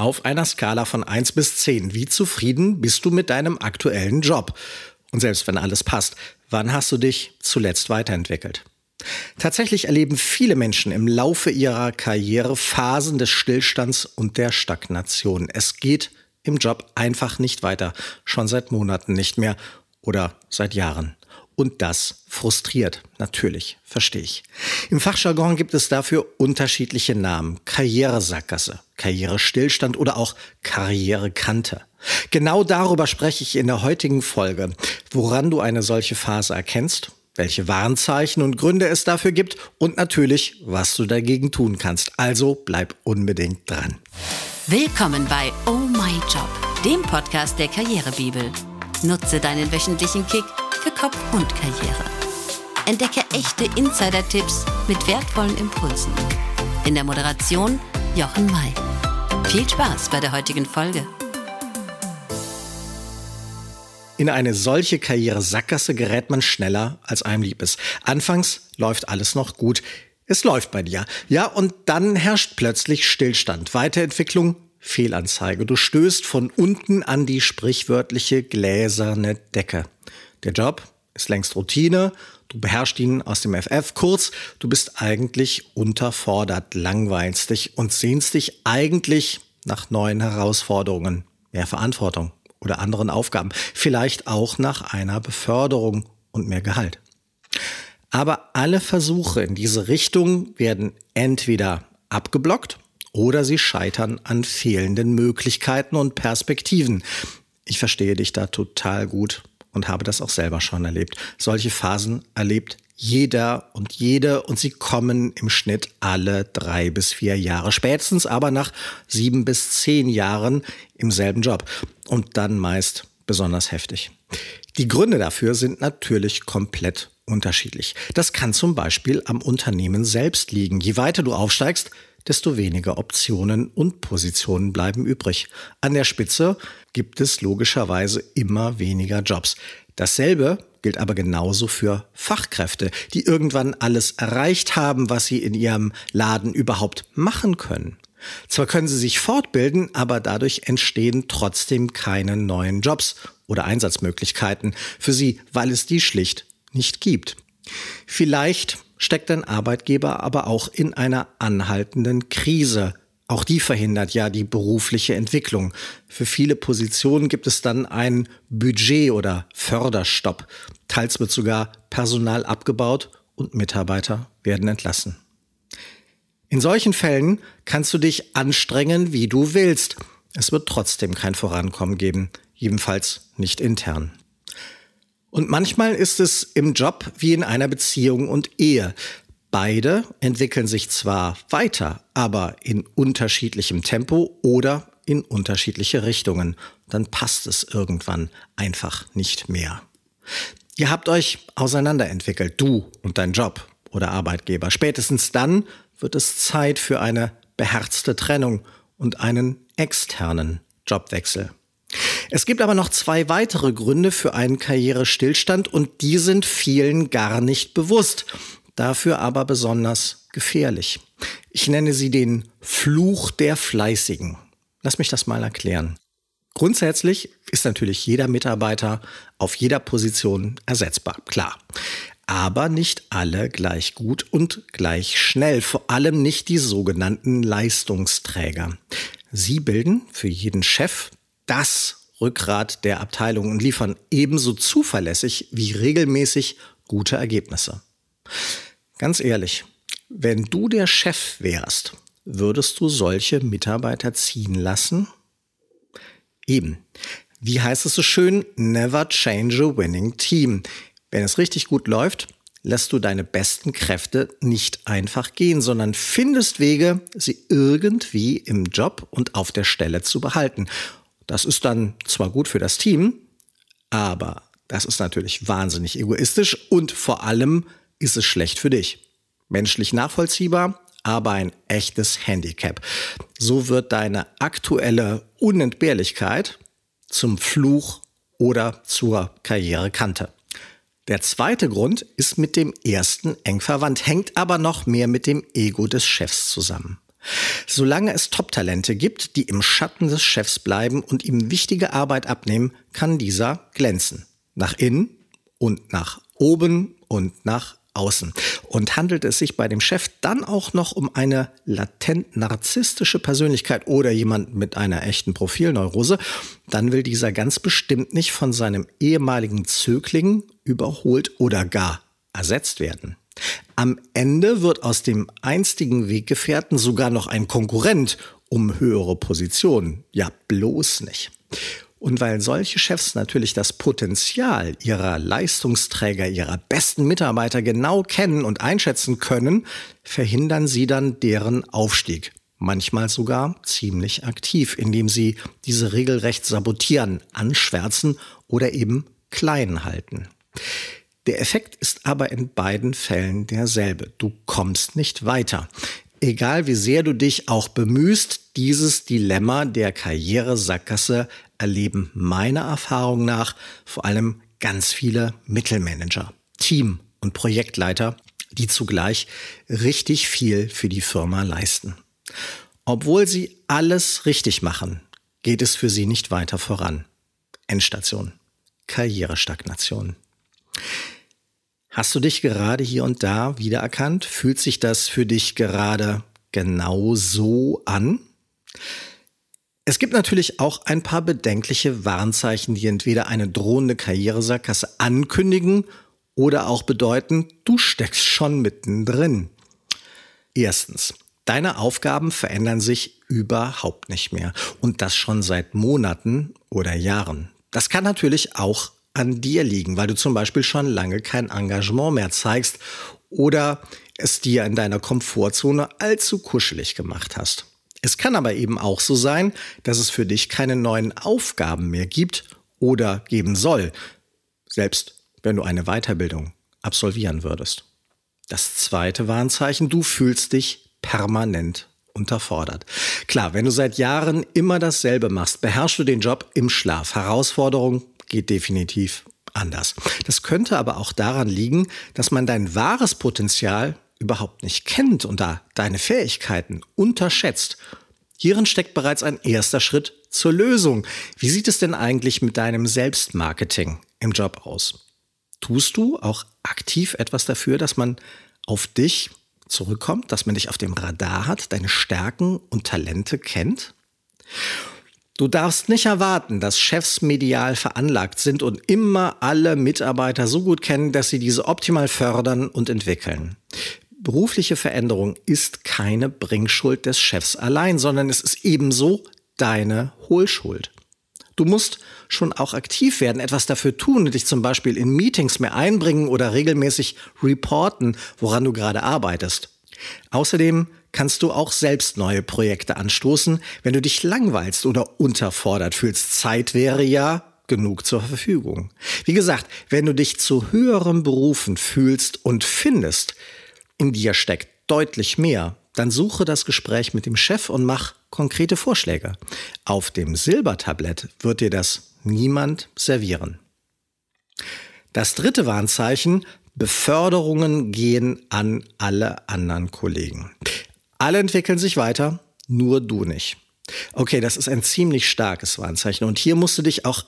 Auf einer Skala von 1 bis 10, wie zufrieden bist du mit deinem aktuellen Job? Und selbst wenn alles passt, wann hast du dich zuletzt weiterentwickelt? Tatsächlich erleben viele Menschen im Laufe ihrer Karriere Phasen des Stillstands und der Stagnation. Es geht im Job einfach nicht weiter, schon seit Monaten nicht mehr oder seit Jahren. Und das frustriert, natürlich, verstehe ich. Im Fachjargon gibt es dafür unterschiedliche Namen. Karrieresackgasse, Karrierestillstand oder auch Karrierekante. Genau darüber spreche ich in der heutigen Folge, woran du eine solche Phase erkennst, welche Warnzeichen und Gründe es dafür gibt und natürlich, was du dagegen tun kannst. Also bleib unbedingt dran. Willkommen bei Oh My Job, dem Podcast der Karrierebibel. Nutze deinen wöchentlichen Kick für Kopf und Karriere. Entdecke echte Insider-Tipps mit wertvollen Impulsen. In der Moderation Jochen May. Viel Spaß bei der heutigen Folge. In eine solche Karriere-Sackgasse gerät man schneller, als einem lieb ist. Anfangs läuft alles noch gut. Es läuft bei dir. Ja, und dann herrscht plötzlich Stillstand, Weiterentwicklung, Fehlanzeige. Du stößt von unten an die sprichwörtliche gläserne Decke. Der Job ist längst Routine, du beherrschst ihn aus dem FF. Kurz, du bist eigentlich unterfordert, langweilst dich und sehnst dich eigentlich nach neuen Herausforderungen, mehr Verantwortung oder anderen Aufgaben, vielleicht auch nach einer Beförderung und mehr Gehalt. Aber alle Versuche in diese Richtung werden entweder abgeblockt oder sie scheitern an fehlenden Möglichkeiten und Perspektiven. Ich verstehe dich da total gut und habe das auch selber schon erlebt. Solche Phasen erlebt jeder und jede und sie kommen im Schnitt alle drei bis vier Jahre, spätestens aber nach sieben bis zehn Jahren im selben Job und dann meist besonders heftig. Die Gründe dafür sind natürlich komplett unterschiedlich. Das kann zum Beispiel am Unternehmen selbst liegen. Je weiter du aufsteigst, desto weniger Optionen und Positionen bleiben übrig. An der Spitze gibt es logischerweise immer weniger Jobs. Dasselbe gilt aber genauso für Fachkräfte, die irgendwann alles erreicht haben, was sie in ihrem Laden überhaupt machen können. Zwar können sie sich fortbilden, aber dadurch entstehen trotzdem keine neuen Jobs oder Einsatzmöglichkeiten für sie, weil es die schlicht nicht gibt. Vielleicht steckt ein Arbeitgeber aber auch in einer anhaltenden Krise. Auch die verhindert ja die berufliche Entwicklung. Für viele Positionen gibt es dann einen Budget- oder Förderstopp. Teils wird sogar Personal abgebaut und Mitarbeiter werden entlassen. In solchen Fällen kannst du dich anstrengen, wie du willst. Es wird trotzdem kein Vorankommen geben, jedenfalls nicht intern. Und manchmal ist es im Job wie in einer Beziehung und Ehe. Beide entwickeln sich zwar weiter, aber in unterschiedlichem Tempo oder in unterschiedliche Richtungen. Dann passt es irgendwann einfach nicht mehr. Ihr habt euch auseinanderentwickelt, du und dein Job oder Arbeitgeber. Spätestens dann wird es Zeit für eine beherzte Trennung und einen externen Jobwechsel. Es gibt aber noch zwei weitere Gründe für einen Karrierestillstand und die sind vielen gar nicht bewusst, dafür aber besonders gefährlich. Ich nenne sie den Fluch der Fleißigen. Lass mich das mal erklären. Grundsätzlich ist natürlich jeder Mitarbeiter auf jeder Position ersetzbar, klar. Aber nicht alle gleich gut und gleich schnell, vor allem nicht die sogenannten Leistungsträger. Sie bilden für jeden Chef das Rückgrat der Abteilung und liefern ebenso zuverlässig wie regelmäßig gute Ergebnisse. Ganz ehrlich, wenn du der Chef wärst, würdest du solche Mitarbeiter ziehen lassen? Eben. Wie heißt es so schön? Never change a winning team. Wenn es richtig gut läuft, lässt du deine besten Kräfte nicht einfach gehen, sondern findest Wege, sie irgendwie im Job und auf der Stelle zu behalten. Das ist dann zwar gut für das Team, aber das ist natürlich wahnsinnig egoistisch und vor allem ist es schlecht für dich. Menschlich nachvollziehbar, aber ein echtes Handicap. So wird deine aktuelle Unentbehrlichkeit zum Fluch oder zur Karrierekante. Der zweite Grund ist mit dem ersten eng verwandt, hängt aber noch mehr mit dem Ego des Chefs zusammen. Solange es Top-Talente gibt, die im Schatten des Chefs bleiben und ihm wichtige Arbeit abnehmen, kann dieser glänzen. Nach innen und nach oben und nach außen. Und handelt es sich bei dem Chef dann auch noch um eine latent narzisstische Persönlichkeit oder jemand mit einer echten Profilneurose, dann will dieser ganz bestimmt nicht von seinem ehemaligen Zögling überholt oder gar ersetzt werden. Am Ende wird aus dem einstigen Weggefährten sogar noch ein Konkurrent um höhere Positionen. Ja, bloß nicht. Und weil solche Chefs natürlich das Potenzial ihrer Leistungsträger, ihrer besten Mitarbeiter genau kennen und einschätzen können, verhindern sie dann deren Aufstieg. Manchmal sogar ziemlich aktiv, indem sie diese regelrecht sabotieren, anschwärzen oder eben klein halten. Der Effekt ist aber in beiden Fällen derselbe. Du kommst nicht weiter. Egal wie sehr du dich auch bemühst, dieses Dilemma der Karrieresackgasse erleben meiner Erfahrung nach vor allem ganz viele Mittelmanager, Team- und Projektleiter, die zugleich richtig viel für die Firma leisten. Obwohl sie alles richtig machen, geht es für sie nicht weiter voran. Endstation. Karrierestagnation. Hast du dich gerade hier und da wiedererkannt? Fühlt sich das für dich gerade genau so an? Es gibt natürlich auch ein paar bedenkliche Warnzeichen, die entweder eine drohende Karrieresackgasse ankündigen oder auch bedeuten, du steckst schon mittendrin. Erstens, deine Aufgaben verändern sich überhaupt nicht mehr und das schon seit Monaten oder Jahren. Das kann natürlich auch an dir liegen, weil du zum Beispiel schon lange kein Engagement mehr zeigst oder es dir in deiner Komfortzone allzu kuschelig gemacht hast. Es kann aber eben auch so sein, dass es für dich keine neuen Aufgaben mehr gibt oder geben soll, selbst wenn du eine Weiterbildung absolvieren würdest. Das zweite Warnzeichen, du fühlst dich permanent unterfordert. Klar, wenn du seit Jahren immer dasselbe machst, beherrschst du den Job im Schlaf. Herausforderung geht definitiv anders. Das könnte aber auch daran liegen, dass man dein wahres Potenzial überhaupt nicht kennt und da deine Fähigkeiten unterschätzt. Hierin steckt bereits ein erster Schritt zur Lösung. Wie sieht es denn eigentlich mit deinem Selbstmarketing im Job aus? Tust du auch aktiv etwas dafür, dass man auf dich zurückkommt, dass man dich auf dem Radar hat, deine Stärken und Talente kennt? Du darfst nicht erwarten, dass Chefs medial veranlagt sind und immer alle Mitarbeiter so gut kennen, dass sie diese optimal fördern und entwickeln berufliche Veränderung ist keine Bringschuld des Chefs allein, sondern es ist ebenso deine Hohlschuld. Du musst schon auch aktiv werden, etwas dafür tun dich zum Beispiel in Meetings mehr einbringen oder regelmäßig reporten, woran du gerade arbeitest. Außerdem kannst du auch selbst neue Projekte anstoßen, wenn du dich langweilst oder unterfordert fühlst. Zeit wäre ja genug zur Verfügung. Wie gesagt, wenn du dich zu höherem Berufen fühlst und findest, in dir steckt deutlich mehr, dann suche das Gespräch mit dem Chef und mach konkrete Vorschläge. Auf dem Silbertablett wird dir das niemand servieren. Das dritte Warnzeichen, Beförderungen gehen an alle anderen Kollegen. Alle entwickeln sich weiter, nur du nicht. Okay, das ist ein ziemlich starkes Warnzeichen und hier musst du dich auch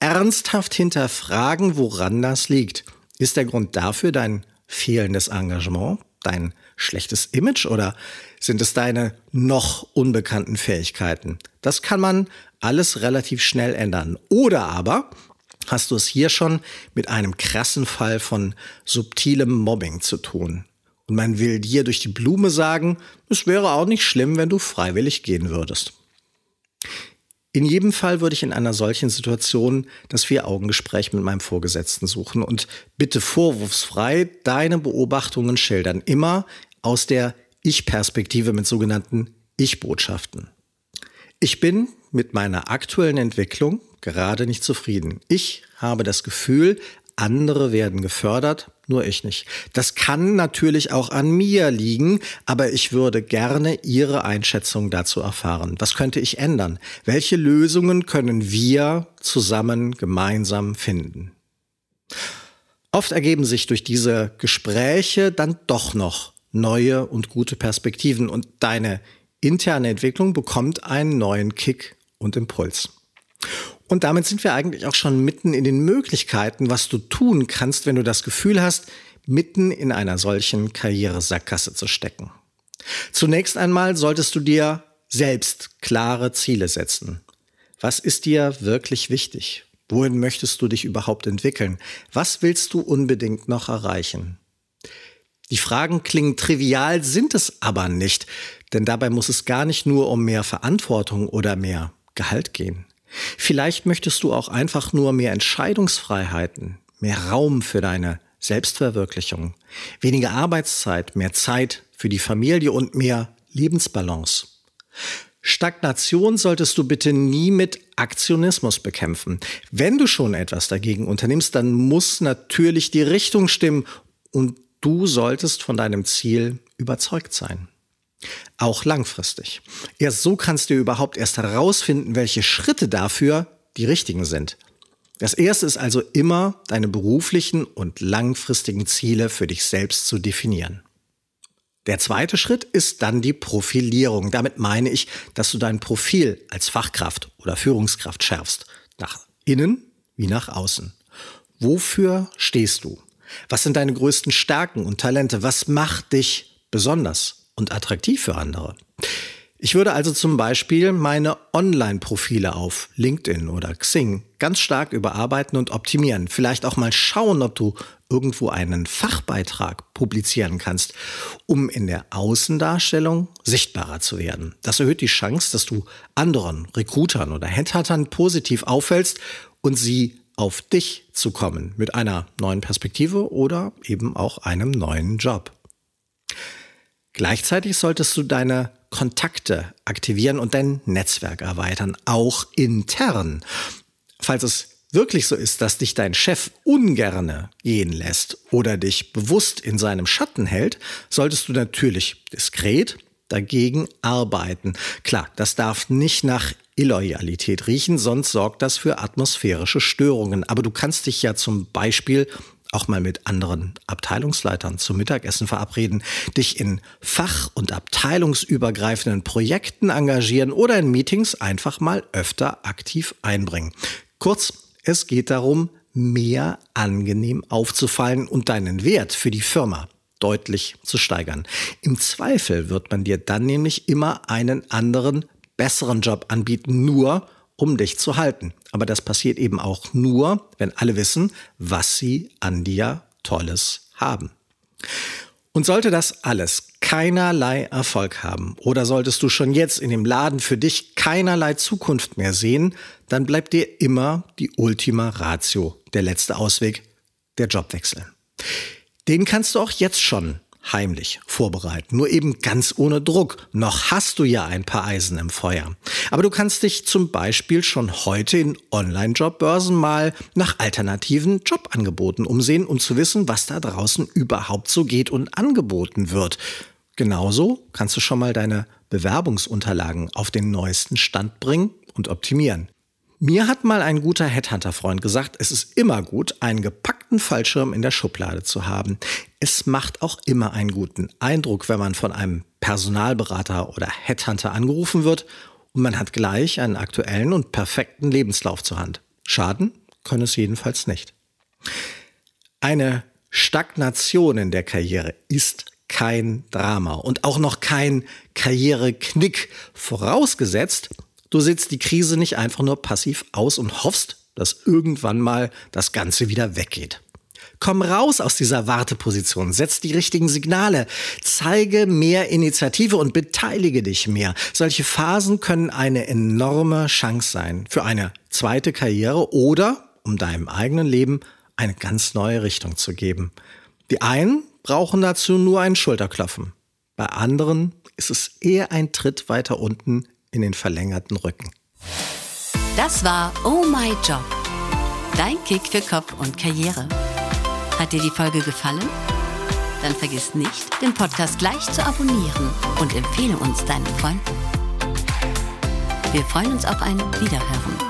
ernsthaft hinterfragen, woran das liegt. Ist der Grund dafür dein fehlendes Engagement? dein schlechtes Image oder sind es deine noch unbekannten Fähigkeiten? Das kann man alles relativ schnell ändern. Oder aber hast du es hier schon mit einem krassen Fall von subtilem Mobbing zu tun. Und man will dir durch die Blume sagen, es wäre auch nicht schlimm, wenn du freiwillig gehen würdest. In jedem Fall würde ich in einer solchen Situation das Vier-Augen-Gespräch mit meinem Vorgesetzten suchen und bitte vorwurfsfrei deine Beobachtungen schildern. Immer aus der Ich-Perspektive mit sogenannten Ich-Botschaften. Ich bin mit meiner aktuellen Entwicklung gerade nicht zufrieden. Ich habe das Gefühl, andere werden gefördert, nur ich nicht. Das kann natürlich auch an mir liegen, aber ich würde gerne Ihre Einschätzung dazu erfahren. Was könnte ich ändern? Welche Lösungen können wir zusammen gemeinsam finden? Oft ergeben sich durch diese Gespräche dann doch noch neue und gute Perspektiven und deine interne Entwicklung bekommt einen neuen Kick und Impuls. Und damit sind wir eigentlich auch schon mitten in den Möglichkeiten, was du tun kannst, wenn du das Gefühl hast, mitten in einer solchen Karrieresackgasse zu stecken. Zunächst einmal solltest du dir selbst klare Ziele setzen. Was ist dir wirklich wichtig? Wohin möchtest du dich überhaupt entwickeln? Was willst du unbedingt noch erreichen? Die Fragen klingen trivial, sind es aber nicht, denn dabei muss es gar nicht nur um mehr Verantwortung oder mehr Gehalt gehen. Vielleicht möchtest du auch einfach nur mehr Entscheidungsfreiheiten, mehr Raum für deine Selbstverwirklichung, weniger Arbeitszeit, mehr Zeit für die Familie und mehr Lebensbalance. Stagnation solltest du bitte nie mit Aktionismus bekämpfen. Wenn du schon etwas dagegen unternimmst, dann muss natürlich die Richtung stimmen und du solltest von deinem Ziel überzeugt sein. Auch langfristig. Erst so kannst du überhaupt erst herausfinden, welche Schritte dafür die richtigen sind. Das erste ist also immer, deine beruflichen und langfristigen Ziele für dich selbst zu definieren. Der zweite Schritt ist dann die Profilierung. Damit meine ich, dass du dein Profil als Fachkraft oder Führungskraft schärfst. Nach innen wie nach außen. Wofür stehst du? Was sind deine größten Stärken und Talente? Was macht dich besonders und attraktiv für andere? Ich würde also zum Beispiel meine Online-Profile auf LinkedIn oder Xing ganz stark überarbeiten und optimieren. Vielleicht auch mal schauen, ob du irgendwo einen Fachbeitrag publizieren kannst, um in der Außendarstellung sichtbarer zu werden. Das erhöht die Chance, dass du anderen Recruitern oder Headhuntern positiv auffällst und sie auf dich zu kommen mit einer neuen Perspektive oder eben auch einem neuen Job. Gleichzeitig solltest du deine Kontakte aktivieren und dein Netzwerk erweitern, auch intern. Falls es wirklich so ist, dass dich dein Chef ungerne gehen lässt oder dich bewusst in seinem Schatten hält, solltest du natürlich diskret dagegen arbeiten. Klar, das darf nicht nach Illoyalität riechen, sonst sorgt das für atmosphärische Störungen. Aber du kannst dich ja zum Beispiel auch mal mit anderen Abteilungsleitern zum Mittagessen verabreden, dich in fach- und abteilungsübergreifenden Projekten engagieren oder in Meetings einfach mal öfter aktiv einbringen. Kurz, es geht darum, mehr angenehm aufzufallen und deinen Wert für die Firma deutlich zu steigern. Im Zweifel wird man dir dann nämlich immer einen anderen, besseren Job anbieten, nur um dich zu halten. Aber das passiert eben auch nur, wenn alle wissen, was sie an dir Tolles haben. Und sollte das alles keinerlei Erfolg haben oder solltest du schon jetzt in dem Laden für dich keinerlei Zukunft mehr sehen, dann bleibt dir immer die Ultima Ratio, der letzte Ausweg, der Jobwechsel. Den kannst du auch jetzt schon heimlich vorbereiten. Nur eben ganz ohne Druck. Noch hast du ja ein paar Eisen im Feuer. Aber du kannst dich zum Beispiel schon heute in Online-Jobbörsen mal nach alternativen Jobangeboten umsehen, um zu wissen, was da draußen überhaupt so geht und angeboten wird. Genauso kannst du schon mal deine Bewerbungsunterlagen auf den neuesten Stand bringen und optimieren. Mir hat mal ein guter Headhunter-Freund gesagt, es ist immer gut, einen gepackten Fallschirm in der Schublade zu haben. Es macht auch immer einen guten Eindruck, wenn man von einem Personalberater oder Headhunter angerufen wird und man hat gleich einen aktuellen und perfekten Lebenslauf zur Hand. Schaden kann es jedenfalls nicht. Eine Stagnation in der Karriere ist kein Drama und auch noch kein Karriereknick, vorausgesetzt, Du sitzt die Krise nicht einfach nur passiv aus und hoffst, dass irgendwann mal das Ganze wieder weggeht. Komm raus aus dieser Warteposition, setz die richtigen Signale, zeige mehr Initiative und beteilige dich mehr. Solche Phasen können eine enorme Chance sein für eine zweite Karriere oder, um deinem eigenen Leben eine ganz neue Richtung zu geben. Die einen brauchen dazu nur einen Schulterklopfen. Bei anderen ist es eher ein Tritt weiter unten in den verlängerten Rücken. Das war Oh My Job. Dein Kick für Kopf und Karriere. Hat dir die Folge gefallen? Dann vergiss nicht, den Podcast gleich zu abonnieren und empfehle uns deinen Freunden. Wir freuen uns auf ein Wiederhören.